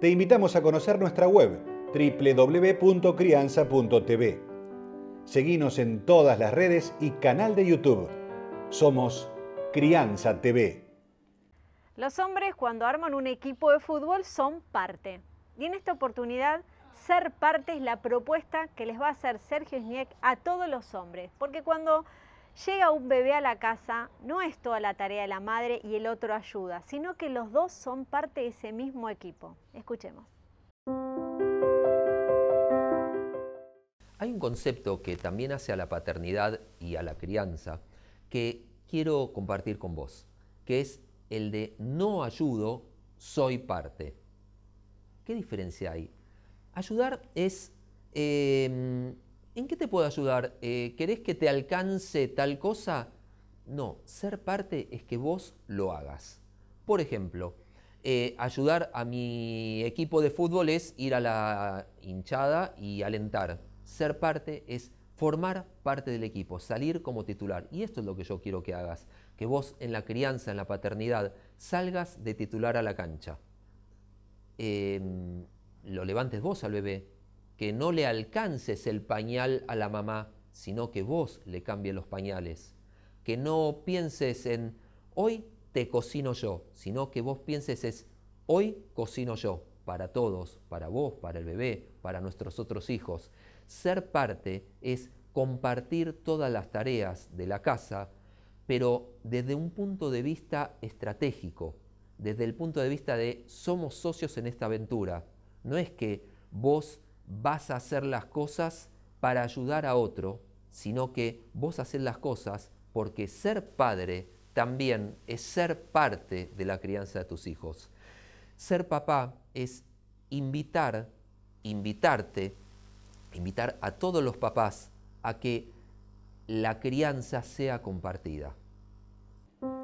te invitamos a conocer nuestra web www.crianza.tv. Seguimos en todas las redes y canal de YouTube. Somos Crianza TV. Los hombres cuando arman un equipo de fútbol son parte. Y en esta oportunidad, ser parte es la propuesta que les va a hacer Sergio Sniek a todos los hombres. Porque cuando Llega un bebé a la casa, no es toda la tarea de la madre y el otro ayuda, sino que los dos son parte de ese mismo equipo. Escuchemos. Hay un concepto que también hace a la paternidad y a la crianza que quiero compartir con vos, que es el de no ayudo, soy parte. ¿Qué diferencia hay? Ayudar es em, ¿En qué te puedo ayudar? Eh, ¿Querés que te alcance tal cosa? No, ser parte es que vos lo hagas. Por ejemplo, eh, ayudar a mi equipo de fútbol es ir a la hinchada y alentar. Ser parte es formar parte del equipo, salir como titular. Y esto es lo que yo quiero que hagas, que vos en la crianza, en la paternidad, salgas de titular a la cancha. Em, lo levantes vos al bebé, que no le alcances el pañal a la mamá, sino que vos le cambies los pañales. Que no pienses en hoy te cocino yo, sino que vos pienses es hoy cocino yo, para todos, para vos, para el bebé, para nuestros otros hijos. Ser parte es compartir todas las tareas de la casa, pero desde un punto de vista estratégico, desde el punto de vista de somos socios en esta aventura. No es que vos vas a hacer las cosas para ayudar a otro, sino que vos haces las cosas porque ser padre también es ser parte de la crianza de tus hijos. Ser papá es invitar, invitarte, invitar a todos los papás a que la crianza sea compartida.